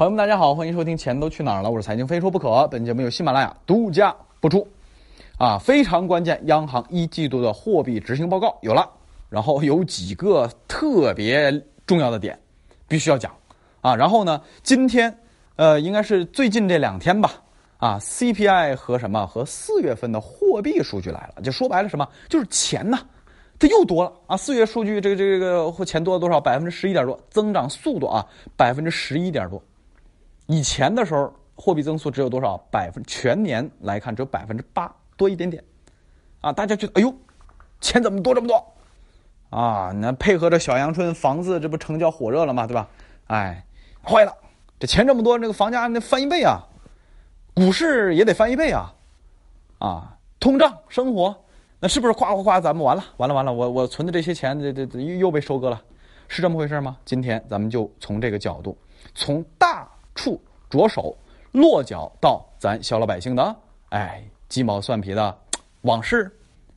朋友们，大家好，欢迎收听《钱都去哪儿了》，我是财经非说不可。本节目由喜马拉雅独家播出。啊，非常关键，央行一季度的货币执行报告有了，然后有几个特别重要的点，必须要讲。啊，然后呢，今天，呃，应该是最近这两天吧。啊，CPI 和什么和四月份的货币数据来了，就说白了什么，就是钱呐，它又多了啊。四月数据这个这个钱多了多少？百分之十一点多，增长速度啊，百分之十一点多。以前的时候，货币增速只有多少？百分全年来看只有百分之八多一点点，啊，大家觉得哎呦，钱怎么多这么多？啊，那配合着小阳春，房子这不成交火热了吗？对吧？哎，坏了，这钱这么多，这个房价那翻一倍啊，股市也得翻一倍啊，啊，通胀生活，那是不是夸夸夸咱们完了完了完了？我我存的这些钱，这这这又又被收割了，是这么回事吗？今天咱们就从这个角度，从大。处着手落脚到咱小老百姓的哎鸡毛蒜皮的往事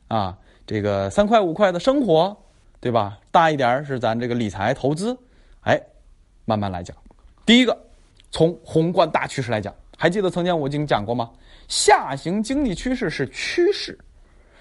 啊，这个三块五块的生活，对吧？大一点是咱这个理财投资，哎，慢慢来讲。第一个，从宏观大趋势来讲，还记得曾经我已经讲过吗？下行经济趋势是趋势，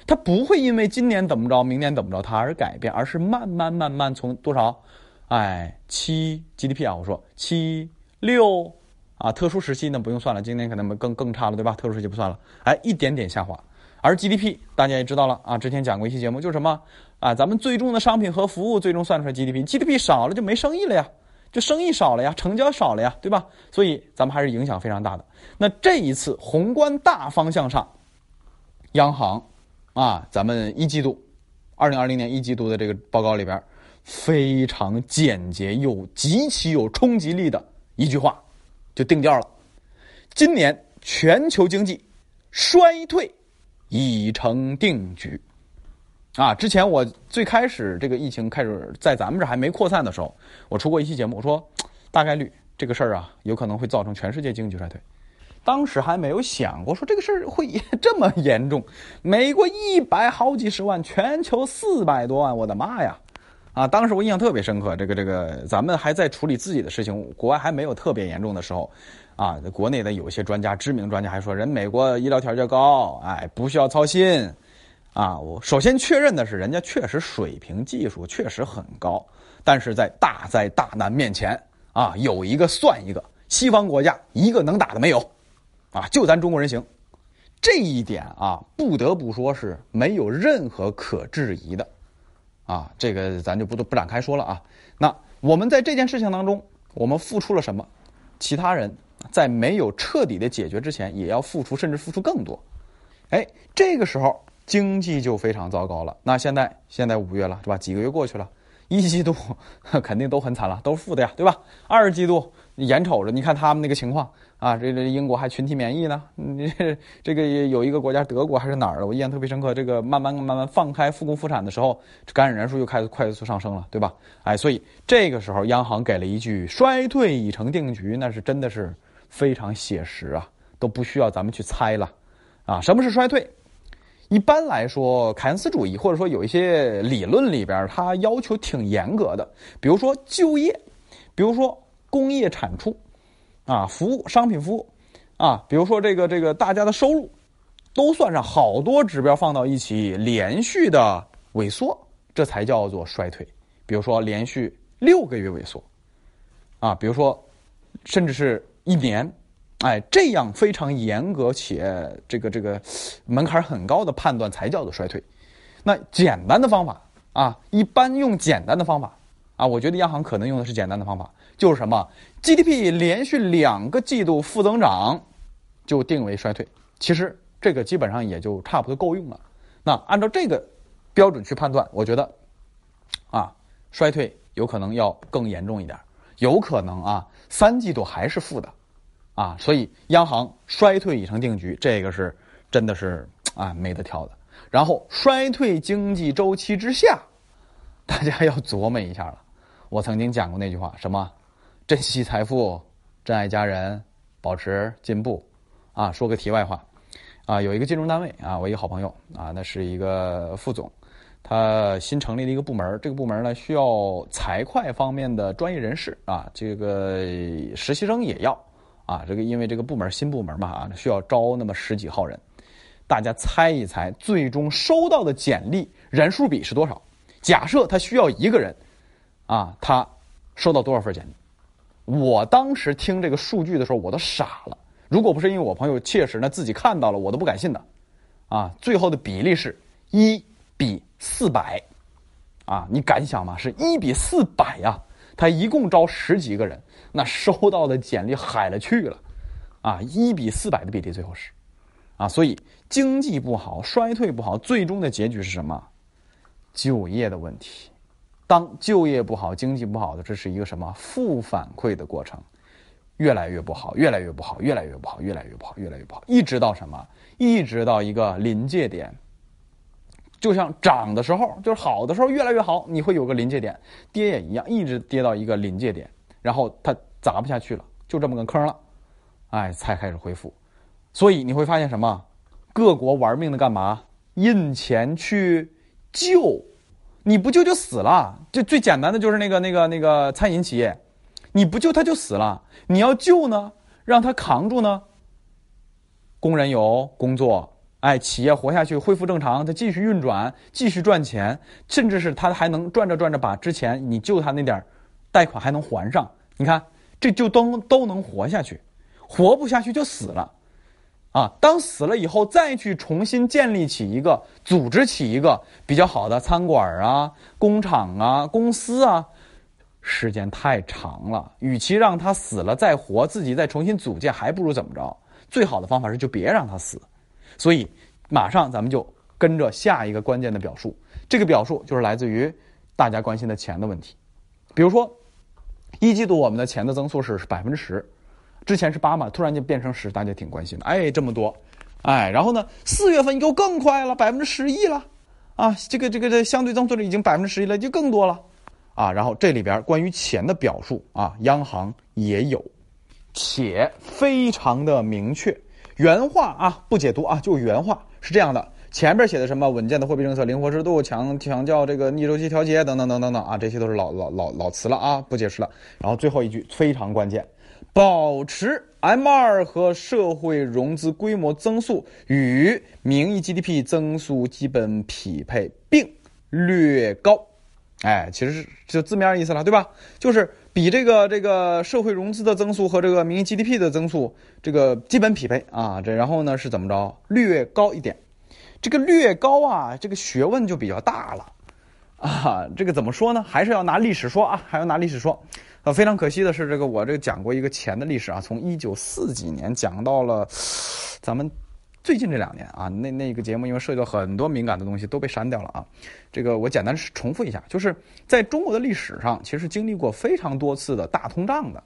它不会因为今年怎么着，明年怎么着它而改变，而是慢慢慢慢从多少，哎，七 GDP 啊，我说七。六啊，特殊时期呢不用算了，今年可能更更差了，对吧？特殊时期不算了，哎，一点点下滑。而 GDP 大家也知道了啊，之前讲过一期节目，就是什么啊，咱们最终的商品和服务最终算出来 GDP，GDP 少了就没生意了呀，就生意少了呀，成交少了呀，对吧？所以咱们还是影响非常大的。那这一次宏观大方向上，央行啊，咱们一季度，二零二零年一季度的这个报告里边，非常简洁又极其有冲击力的。一句话，就定调了。今年全球经济衰退已成定局。啊，之前我最开始这个疫情开始在咱们这还没扩散的时候，我出过一期节目，我说大概率这个事儿啊，有可能会造成全世界经济衰退。当时还没有想过说这个事儿会这么严重。美国一百好几十万，全球四百多万，我的妈呀！啊，当时我印象特别深刻，这个这个，咱们还在处理自己的事情，国外还没有特别严重的时候，啊，国内的有些专家，知名专家还说，人美国医疗条件高，哎，不需要操心，啊，我首先确认的是，人家确实水平技术确实很高，但是在大灾大难面前，啊，有一个算一个，西方国家一个能打的没有，啊，就咱中国人行，这一点啊，不得不说是没有任何可质疑的。啊，这个咱就不都不展开说了啊。那我们在这件事情当中，我们付出了什么？其他人在没有彻底的解决之前，也要付出，甚至付出更多。哎，这个时候经济就非常糟糕了。那现在现在五月了，是吧？几个月过去了，一季度 肯定都很惨了，都是负的呀，对吧？二季度眼瞅着，你看他们那个情况。啊，这这英国还群体免疫呢，你这个有一个国家德国还是哪儿的，我印象特别深刻。这个慢慢慢慢放开复工复产的时候，感染人数又开始快速上升了，对吧？哎，所以这个时候央行给了一句“衰退已成定局”，那是真的是非常写实啊，都不需要咱们去猜了。啊，什么是衰退？一般来说，凯恩斯主义或者说有一些理论里边，它要求挺严格的，比如说就业，比如说工业产出。啊，服务商品服务，啊，比如说这个这个大家的收入，都算上好多指标放到一起，连续的萎缩，这才叫做衰退。比如说连续六个月萎缩，啊，比如说甚至是一年，哎，这样非常严格且这个这个门槛很高的判断才叫做衰退。那简单的方法啊，一般用简单的方法啊，我觉得央行可能用的是简单的方法。就是什么 GDP 连续两个季度负增长，就定为衰退。其实这个基本上也就差不多够用了。那按照这个标准去判断，我觉得啊，衰退有可能要更严重一点，有可能啊三季度还是负的啊。所以央行衰退已成定局，这个是真的是啊没得挑的。然后衰退经济周期之下，大家要琢磨一下了。我曾经讲过那句话，什么？珍惜财富，珍爱家人，保持进步，啊，说个题外话，啊，有一个金融单位啊，我一个好朋友啊，那是一个副总，他新成立了一个部门，这个部门呢需要财会方面的专业人士啊，这个实习生也要啊，这个因为这个部门新部门嘛啊，需要招那么十几号人，大家猜一猜，最终收到的简历人数比是多少？假设他需要一个人，啊，他收到多少份简历？我当时听这个数据的时候，我都傻了。如果不是因为我朋友切实呢自己看到了，我都不敢信的。啊，最后的比例是一比四百，啊，你敢想吗？是一比四百呀！他一共招十几个人，那收到的简历海了去了，啊，一比四百的比例最后是，啊，所以经济不好，衰退不好，最终的结局是什么？就业的问题。当就业不好，经济不好的，这是一个什么负反馈的过程？越来越不好，越来越不好，越来越不好，越来越不好，越来越不好，一直到什么？一直到一个临界点。就像涨的时候，就是好的时候越来越好，你会有个临界点；跌也一样，一直跌到一个临界点，然后它砸不下去了，就这么个坑了，哎，才开始恢复。所以你会发现什么？各国玩命的干嘛？印钱去救。你不救就死了，就最简单的就是那个那个那个餐饮企业，你不救他就死了。你要救呢，让他扛住呢。工人有工作，哎，企业活下去，恢复正常，他继续运转，继续赚钱，甚至是他还能转着转着把之前你救他那点贷款还能还上。你看，这就都都能活下去，活不下去就死了。啊，当死了以后，再去重新建立起一个组织起一个比较好的餐馆啊、工厂啊、公司啊，时间太长了。与其让他死了再活，自己再重新组建，还不如怎么着？最好的方法是就别让他死。所以，马上咱们就跟着下一个关键的表述。这个表述就是来自于大家关心的钱的问题。比如说，一季度我们的钱的增速是百分之十。之前是八嘛，突然间变成十，大家挺关心的。哎，这么多，哎，然后呢，四月份又更快了，百分之十一了，啊，这个这个这相对增速率已经百分之十一了，就更多了，啊，然后这里边关于钱的表述啊，央行也有，且非常的明确，原话啊不解读啊，就原话是这样的，前边写的什么稳健的货币政策、灵活制度、强强调这个逆周期调节等等等等等啊，这些都是老老老老词了啊，不解释了。然后最后一句非常关键。保持 M 二和社会融资规模增速与名义 GDP 增速基本匹配，并略高。哎，其实就字面意思了，对吧？就是比这个这个社会融资的增速和这个名义 GDP 的增速这个基本匹配啊。这然后呢是怎么着？略高一点。这个略高啊，这个学问就比较大了啊。这个怎么说呢？还是要拿历史说啊，还要拿历史说。呃，非常可惜的是，这个我这个讲过一个钱的历史啊，从一九四几年讲到了咱们最近这两年啊，那那个节目因为涉及到很多敏感的东西都被删掉了啊。这个我简单重复一下，就是在中国的历史上，其实经历过非常多次的大通胀的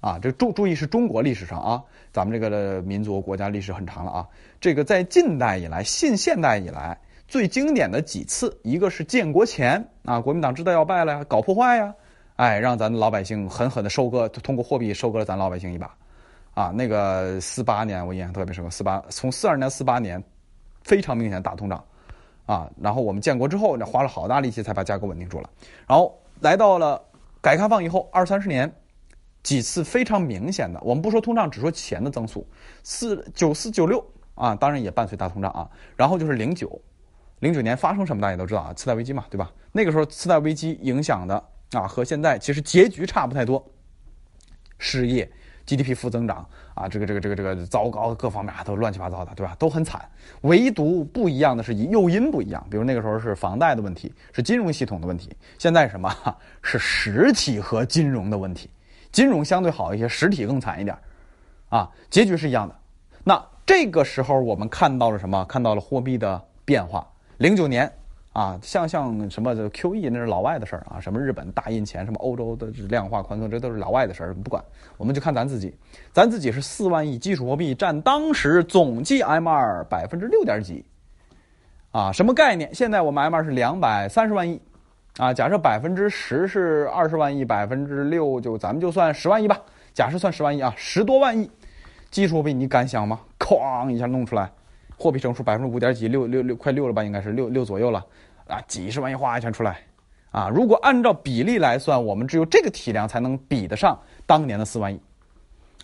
啊。这注注意是中国历史上啊，咱们这个民族国家历史很长了啊。这个在近代以来、近现代以来最经典的几次，一个是建国前啊，国民党知道要败了呀，搞破坏呀。哎，让咱老百姓狠狠的收割，通过货币收割了咱老百姓一把，啊，那个四八年我印象特别深刻，四八从四二年四八年，非常明显的大通胀，啊，然后我们建国之后，那花了好大力气才把价格稳定住了，然后来到了改革开放以后二三十年，几次非常明显的，我们不说通胀，只说钱的增速，四九四九六啊，当然也伴随大通胀啊，然后就是零九，零九年发生什么大家都知道啊，次贷危机嘛，对吧？那个时候次贷危机影响的。啊，和现在其实结局差不太多，失业、GDP 负增长啊，这个这个这个这个糟糕，各方面都乱七八糟的，对吧？都很惨。唯独不一样的是，诱因不一样。比如那个时候是房贷的问题，是金融系统的问题。现在什么？是实体和金融的问题。金融相对好一些，实体更惨一点。啊，结局是一样的。那这个时候我们看到了什么？看到了货币的变化。零九年。啊，像像什么 QE 那是老外的事儿啊，什么日本大印钱，什么欧洲的量化宽松，这都是老外的事儿，不管。我们就看咱自己，咱自己是四万亿基础货币，占当时总计 M2 百分之六点几。啊，什么概念？现在我们 M2 是两百三十万亿，啊，假设百分之十是二十万亿，百分之六就咱们就算十万亿吧。假设算十万亿啊，十多万亿基础货币，你敢想吗？哐一下弄出来。货币乘数百分之五点几，六六六快六了吧，应该是六六左右了。啊，几十万亿哗一下出来，啊，如果按照比例来算，我们只有这个体量才能比得上当年的四万亿。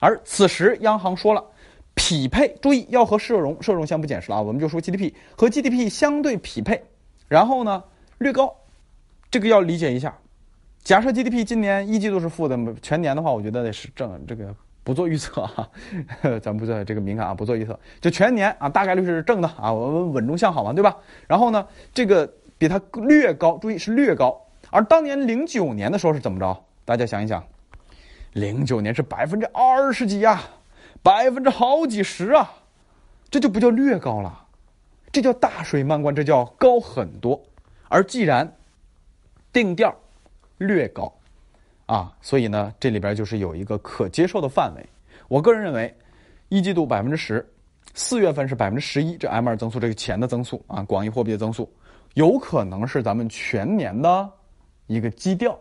而此时央行说了，匹配，注意要和社融，社融先不解释了啊，我们就说 GDP 和 GDP 相对匹配，然后呢略高，这个要理解一下。假设 GDP 今年一季度是负的，全年的话，我觉得是正，这个不做预测啊，咱不做这个敏感啊，不做预测，就全年啊，大概率是正的啊，我们稳中向好嘛，对吧？然后呢，这个比它略高，注意是略高，而当年零九年的时候是怎么着？大家想一想，零九年是百分之二十几呀，百分之好几十啊，这就不叫略高了，这叫大水漫灌，这叫高很多。而既然定调。略高，啊，所以呢，这里边就是有一个可接受的范围。我个人认为，一季度百分之十，四月份是百分之十一，这 M 二增速这个钱的增速啊，广义货币的增速，有可能是咱们全年的一个基调。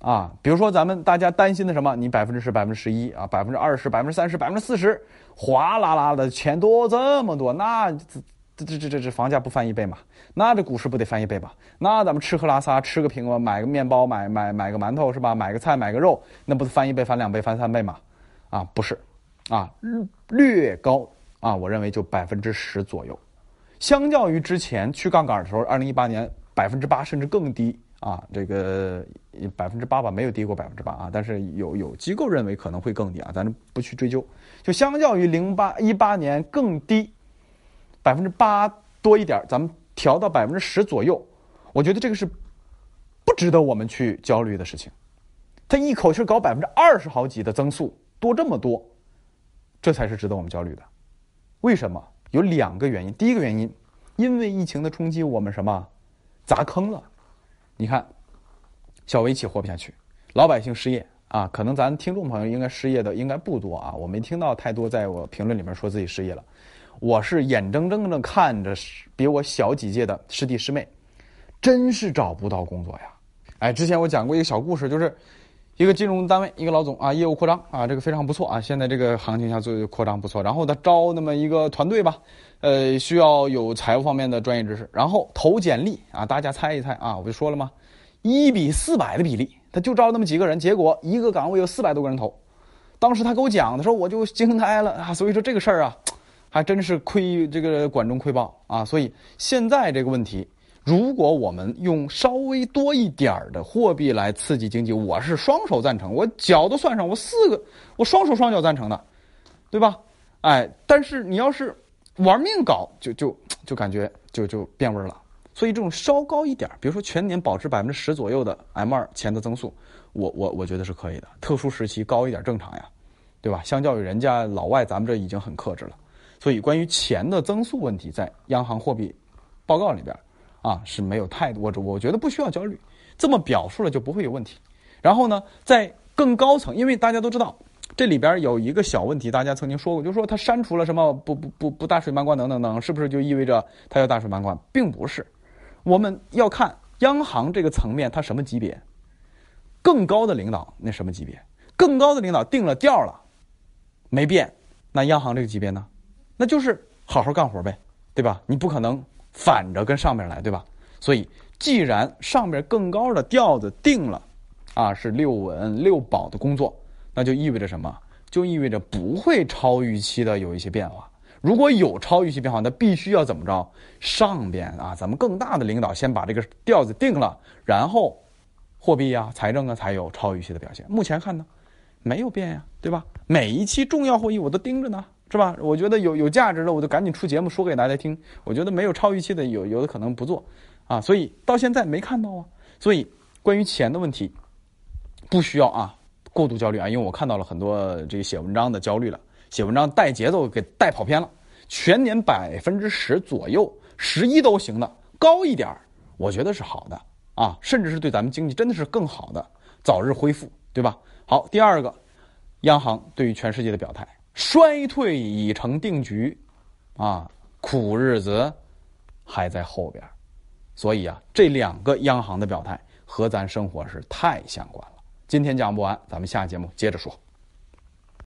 啊，比如说咱们大家担心的什么？你百分之十、百分之十一啊，百分之二十、百分之三十、百分之四十，哗啦啦的钱多这么多，那。这这这这房价不翻一倍嘛？那这股市不得翻一倍吧？那咱们吃喝拉撒吃个苹果，买个面包，买买买个馒头是吧？买个菜，买个肉，那不是翻一倍、翻两倍、翻三倍嘛？啊，不是，啊，略高啊，我认为就百分之十左右。相较于之前去杠杆的时候，二零一八年百分之八甚至更低啊，这个百分之八吧，没有低过百分之八啊，但是有有机构认为可能会更低啊，咱不去追究。就相较于零八一八年更低。百分之八多一点，咱们调到百分之十左右，我觉得这个是不值得我们去焦虑的事情。他一口气搞百分之二十好几的增速，多这么多，这才是值得我们焦虑的。为什么？有两个原因。第一个原因，因为疫情的冲击，我们什么砸坑了？你看，小微企活不下去，老百姓失业啊。可能咱听众朋友应该失业的应该不多啊，我没听到太多在我评论里面说自己失业了。我是眼睁睁的看着比我小几届的师弟师妹，真是找不到工作呀！哎，之前我讲过一个小故事，就是一个金融单位一个老总啊，业务扩张啊，这个非常不错啊，现在这个行情下做扩张不错，然后他招那么一个团队吧，呃，需要有财务方面的专业知识，然后投简历啊，大家猜一猜啊，我就说了嘛，一比四百的比例，他就招那么几个人，结果一个岗位有四百多个人投，当时他给我讲的时候，我就惊呆了啊，所以说这个事儿啊。还真是亏这个管中窥豹啊！所以现在这个问题，如果我们用稍微多一点儿的货币来刺激经济，我是双手赞成，我脚都算上，我四个，我双手双脚赞成的，对吧？哎，但是你要是玩命搞，就就就感觉就就变味儿了。所以这种稍高一点，比如说全年保持百分之十左右的 M 二钱的增速，我我我觉得是可以的。特殊时期高一点正常呀，对吧？相较于人家老外，咱们这已经很克制了。所以，关于钱的增速问题，在央行货币报告里边啊是没有太多，我我觉得不需要焦虑，这么表述了就不会有问题。然后呢，在更高层，因为大家都知道这里边有一个小问题，大家曾经说过，就是说它删除了什么不不不不大水漫灌等等等，是不是就意味着它要大水漫灌？并不是，我们要看央行这个层面它什么级别，更高的领导那什么级别，更高的领导定了调了，没变，那央行这个级别呢？那就是好好干活呗，对吧？你不可能反着跟上面来，对吧？所以，既然上面更高的调子定了，啊，是六稳六保的工作，那就意味着什么？就意味着不会超预期的有一些变化。如果有超预期变化，那必须要怎么着？上边啊，咱们更大的领导先把这个调子定了，然后货币啊、财政啊才有超预期的表现。目前看呢，没有变呀，对吧？每一期重要会议我都盯着呢。是吧？我觉得有有价值的，我就赶紧出节目说给大家听。我觉得没有超预期的，有有的可能不做，啊，所以到现在没看到啊。所以关于钱的问题，不需要啊过度焦虑啊，因为我看到了很多这个写文章的焦虑了，写文章带节奏给带跑偏了。全年百分之十左右，十一都行的，高一点我觉得是好的啊，甚至是对咱们经济真的是更好的，早日恢复，对吧？好，第二个，央行对于全世界的表态。衰退已成定局，啊，苦日子还在后边，所以啊，这两个央行的表态和咱生活是太相关了。今天讲不完，咱们下节目接着说。